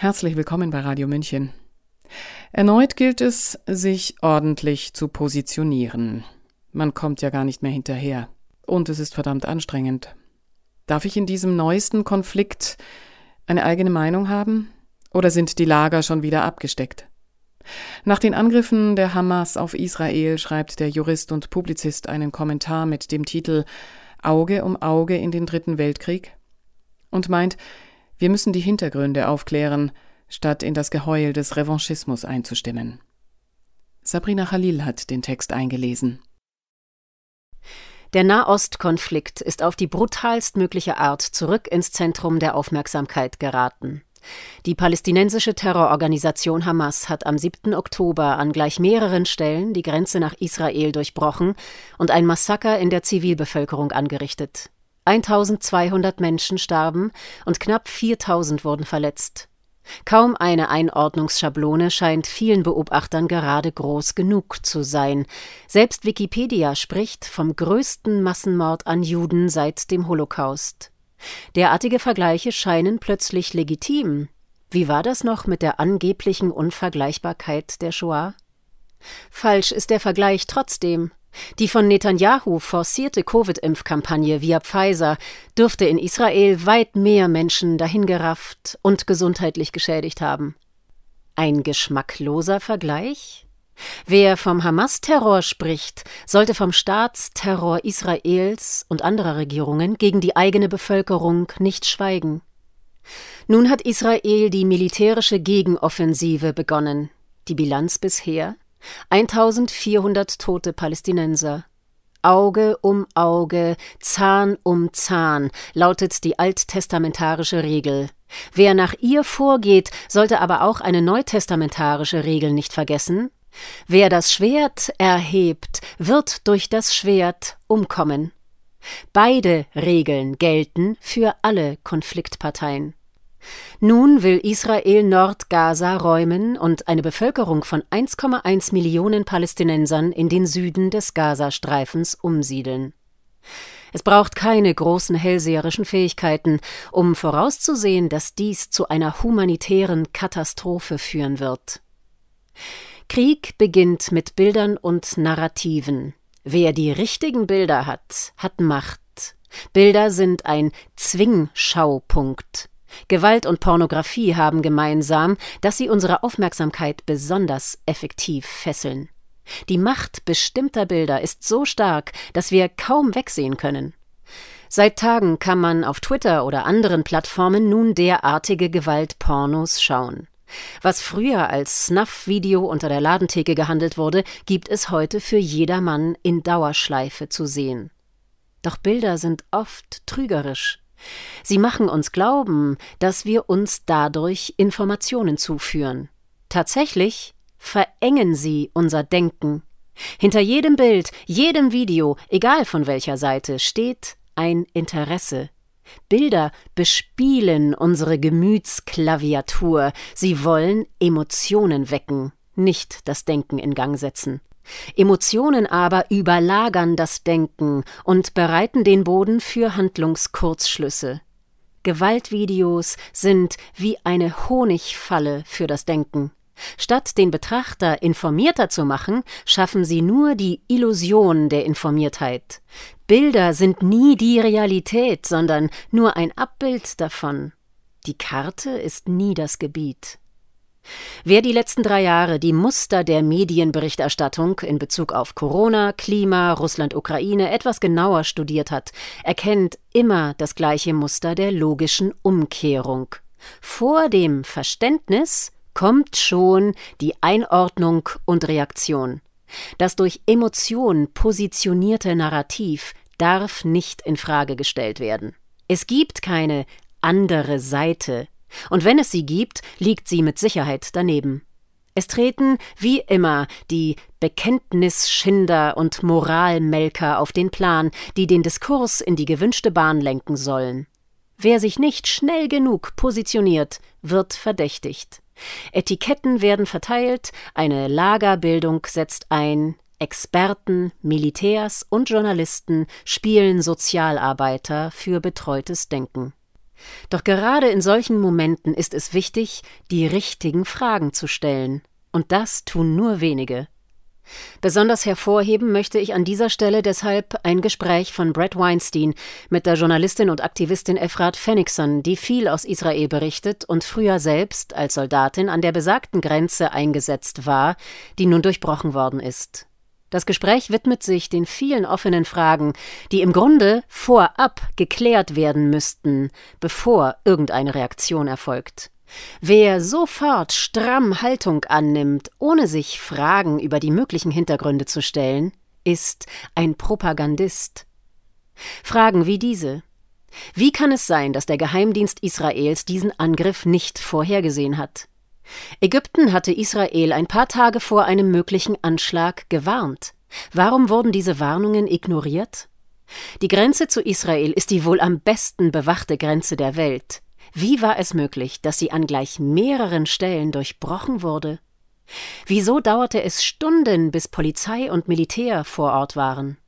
Herzlich willkommen bei Radio München. Erneut gilt es, sich ordentlich zu positionieren. Man kommt ja gar nicht mehr hinterher. Und es ist verdammt anstrengend. Darf ich in diesem neuesten Konflikt eine eigene Meinung haben? Oder sind die Lager schon wieder abgesteckt? Nach den Angriffen der Hamas auf Israel schreibt der Jurist und Publizist einen Kommentar mit dem Titel Auge um Auge in den Dritten Weltkrieg und meint, wir müssen die Hintergründe aufklären, statt in das Geheul des Revanchismus einzustimmen. Sabrina Khalil hat den Text eingelesen. Der Nahostkonflikt ist auf die brutalstmögliche Art zurück ins Zentrum der Aufmerksamkeit geraten. Die palästinensische Terrororganisation Hamas hat am 7. Oktober an gleich mehreren Stellen die Grenze nach Israel durchbrochen und ein Massaker in der Zivilbevölkerung angerichtet. 1200 Menschen starben und knapp 4000 wurden verletzt. Kaum eine Einordnungsschablone scheint vielen Beobachtern gerade groß genug zu sein. Selbst Wikipedia spricht vom größten Massenmord an Juden seit dem Holocaust. Derartige Vergleiche scheinen plötzlich legitim. Wie war das noch mit der angeblichen Unvergleichbarkeit der Shoah? Falsch ist der Vergleich trotzdem. Die von Netanyahu forcierte Covid-Impfkampagne via Pfizer dürfte in Israel weit mehr Menschen dahingerafft und gesundheitlich geschädigt haben. Ein geschmackloser Vergleich? Wer vom Hamas-Terror spricht, sollte vom Staatsterror Israels und anderer Regierungen gegen die eigene Bevölkerung nicht schweigen. Nun hat Israel die militärische Gegenoffensive begonnen. Die Bilanz bisher 1400 tote Palästinenser. Auge um Auge, Zahn um Zahn lautet die alttestamentarische Regel. Wer nach ihr vorgeht, sollte aber auch eine neutestamentarische Regel nicht vergessen. Wer das Schwert erhebt, wird durch das Schwert umkommen. Beide Regeln gelten für alle Konfliktparteien. Nun will Israel Nordgaza räumen und eine Bevölkerung von 1,1 Millionen Palästinensern in den Süden des Gazastreifens umsiedeln. Es braucht keine großen hellseherischen Fähigkeiten, um vorauszusehen, dass dies zu einer humanitären Katastrophe führen wird. Krieg beginnt mit Bildern und Narrativen. Wer die richtigen Bilder hat, hat Macht. Bilder sind ein Zwingschaupunkt. Gewalt und Pornografie haben gemeinsam, dass sie unsere Aufmerksamkeit besonders effektiv fesseln. Die Macht bestimmter Bilder ist so stark, dass wir kaum wegsehen können. Seit Tagen kann man auf Twitter oder anderen Plattformen nun derartige Gewaltpornos schauen. Was früher als Snuff-Video unter der Ladentheke gehandelt wurde, gibt es heute für jedermann in Dauerschleife zu sehen. Doch Bilder sind oft trügerisch. Sie machen uns glauben, dass wir uns dadurch Informationen zuführen. Tatsächlich verengen sie unser Denken. Hinter jedem Bild, jedem Video, egal von welcher Seite, steht ein Interesse. Bilder bespielen unsere Gemütsklaviatur, sie wollen Emotionen wecken, nicht das Denken in Gang setzen. Emotionen aber überlagern das Denken und bereiten den Boden für Handlungskurzschlüsse. Gewaltvideos sind wie eine Honigfalle für das Denken. Statt den Betrachter informierter zu machen, schaffen sie nur die Illusion der Informiertheit. Bilder sind nie die Realität, sondern nur ein Abbild davon. Die Karte ist nie das Gebiet. Wer die letzten drei Jahre die Muster der Medienberichterstattung in Bezug auf Corona, Klima, Russland, Ukraine etwas genauer studiert hat, erkennt immer das gleiche Muster der logischen Umkehrung. Vor dem Verständnis kommt schon die Einordnung und Reaktion. Das durch Emotion positionierte Narrativ darf nicht in Frage gestellt werden. Es gibt keine andere Seite und wenn es sie gibt, liegt sie mit Sicherheit daneben. Es treten, wie immer, die Bekenntnisschinder und Moralmelker auf den Plan, die den Diskurs in die gewünschte Bahn lenken sollen. Wer sich nicht schnell genug positioniert, wird verdächtigt. Etiketten werden verteilt, eine Lagerbildung setzt ein, Experten, Militärs und Journalisten spielen Sozialarbeiter für betreutes Denken. Doch gerade in solchen Momenten ist es wichtig, die richtigen Fragen zu stellen. Und das tun nur wenige. Besonders hervorheben möchte ich an dieser Stelle deshalb ein Gespräch von Brett Weinstein mit der Journalistin und Aktivistin Efrat Fenixon, die viel aus Israel berichtet und früher selbst als Soldatin an der besagten Grenze eingesetzt war, die nun durchbrochen worden ist. Das Gespräch widmet sich den vielen offenen Fragen, die im Grunde vorab geklärt werden müssten, bevor irgendeine Reaktion erfolgt. Wer sofort stramm Haltung annimmt, ohne sich Fragen über die möglichen Hintergründe zu stellen, ist ein Propagandist. Fragen wie diese Wie kann es sein, dass der Geheimdienst Israels diesen Angriff nicht vorhergesehen hat? Ägypten hatte Israel ein paar Tage vor einem möglichen Anschlag gewarnt. Warum wurden diese Warnungen ignoriert? Die Grenze zu Israel ist die wohl am besten bewachte Grenze der Welt. Wie war es möglich, dass sie an gleich mehreren Stellen durchbrochen wurde? Wieso dauerte es Stunden, bis Polizei und Militär vor Ort waren?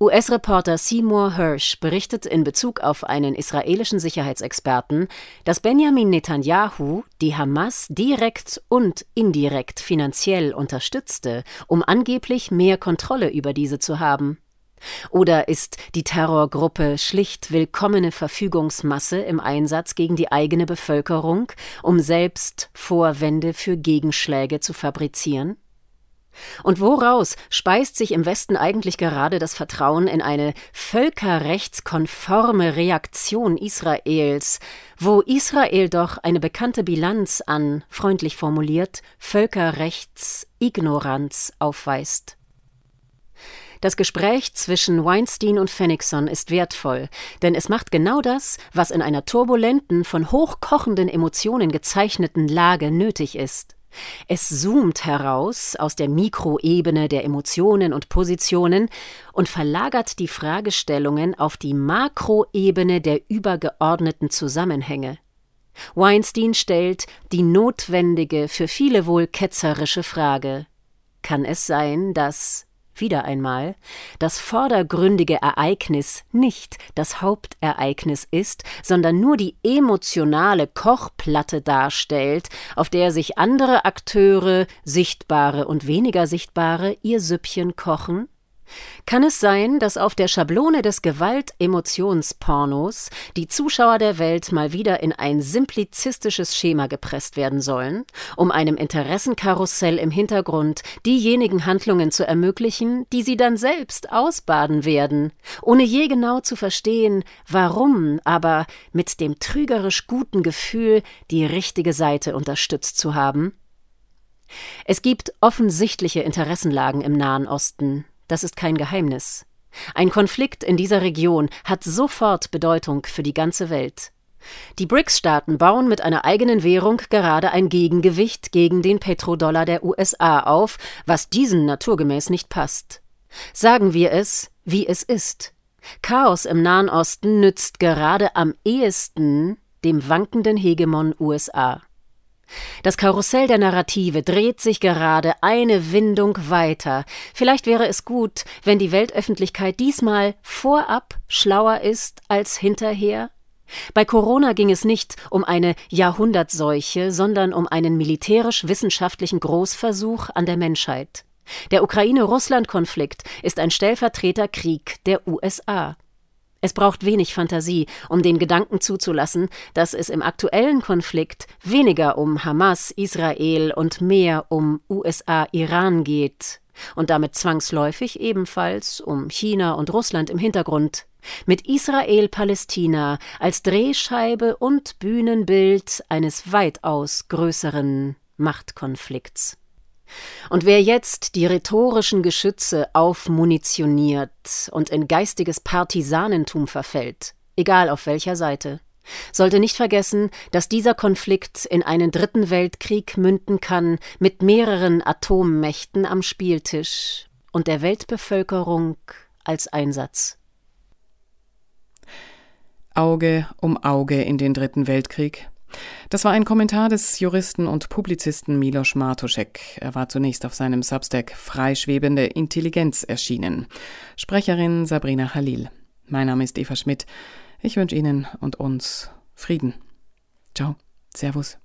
US-Reporter Seymour Hirsch berichtet in Bezug auf einen israelischen Sicherheitsexperten, dass Benjamin Netanyahu die Hamas direkt und indirekt finanziell unterstützte, um angeblich mehr Kontrolle über diese zu haben. Oder ist die Terrorgruppe schlicht willkommene Verfügungsmasse im Einsatz gegen die eigene Bevölkerung, um selbst Vorwände für Gegenschläge zu fabrizieren? Und woraus speist sich im Westen eigentlich gerade das Vertrauen in eine völkerrechtskonforme Reaktion Israels, wo Israel doch eine bekannte Bilanz an, freundlich formuliert, Völkerrechtsignoranz aufweist? Das Gespräch zwischen Weinstein und Fenixon ist wertvoll, denn es macht genau das, was in einer turbulenten, von hochkochenden Emotionen gezeichneten Lage nötig ist. Es zoomt heraus aus der Mikroebene der Emotionen und Positionen und verlagert die Fragestellungen auf die Makroebene der übergeordneten Zusammenhänge. Weinstein stellt die notwendige, für viele wohl ketzerische Frage Kann es sein, dass wieder einmal, das vordergründige Ereignis nicht das Hauptereignis ist, sondern nur die emotionale Kochplatte darstellt, auf der sich andere Akteure, sichtbare und weniger sichtbare, ihr Süppchen kochen? Kann es sein, dass auf der Schablone des Gewalt-Emotionspornos die Zuschauer der Welt mal wieder in ein simplizistisches Schema gepresst werden sollen, um einem Interessenkarussell im Hintergrund diejenigen Handlungen zu ermöglichen, die sie dann selbst ausbaden werden, ohne je genau zu verstehen, warum, aber mit dem trügerisch guten Gefühl, die richtige Seite unterstützt zu haben? Es gibt offensichtliche Interessenlagen im Nahen Osten, das ist kein Geheimnis. Ein Konflikt in dieser Region hat sofort Bedeutung für die ganze Welt. Die BRICS-Staaten bauen mit einer eigenen Währung gerade ein Gegengewicht gegen den Petrodollar der USA auf, was diesen naturgemäß nicht passt. Sagen wir es, wie es ist. Chaos im Nahen Osten nützt gerade am ehesten dem wankenden Hegemon USA. Das Karussell der Narrative dreht sich gerade eine Windung weiter. Vielleicht wäre es gut, wenn die Weltöffentlichkeit diesmal vorab schlauer ist als hinterher. Bei Corona ging es nicht um eine Jahrhundertseuche, sondern um einen militärisch-wissenschaftlichen Großversuch an der Menschheit. Der Ukraine-Russland-Konflikt ist ein Stellvertreterkrieg der USA. Es braucht wenig Fantasie, um den Gedanken zuzulassen, dass es im aktuellen Konflikt weniger um Hamas, Israel und mehr um USA-Iran geht und damit zwangsläufig ebenfalls um China und Russland im Hintergrund, mit Israel-Palästina als Drehscheibe und Bühnenbild eines weitaus größeren Machtkonflikts. Und wer jetzt die rhetorischen Geschütze aufmunitioniert und in geistiges Partisanentum verfällt, egal auf welcher Seite, sollte nicht vergessen, dass dieser Konflikt in einen dritten Weltkrieg münden kann mit mehreren Atommächten am Spieltisch und der Weltbevölkerung als Einsatz. Auge um Auge in den dritten Weltkrieg. Das war ein Kommentar des Juristen und Publizisten Milos Martuszek. Er war zunächst auf seinem Substack Freischwebende Intelligenz erschienen. Sprecherin Sabrina Khalil. Mein Name ist Eva Schmidt. Ich wünsche Ihnen und uns Frieden. Ciao. Servus.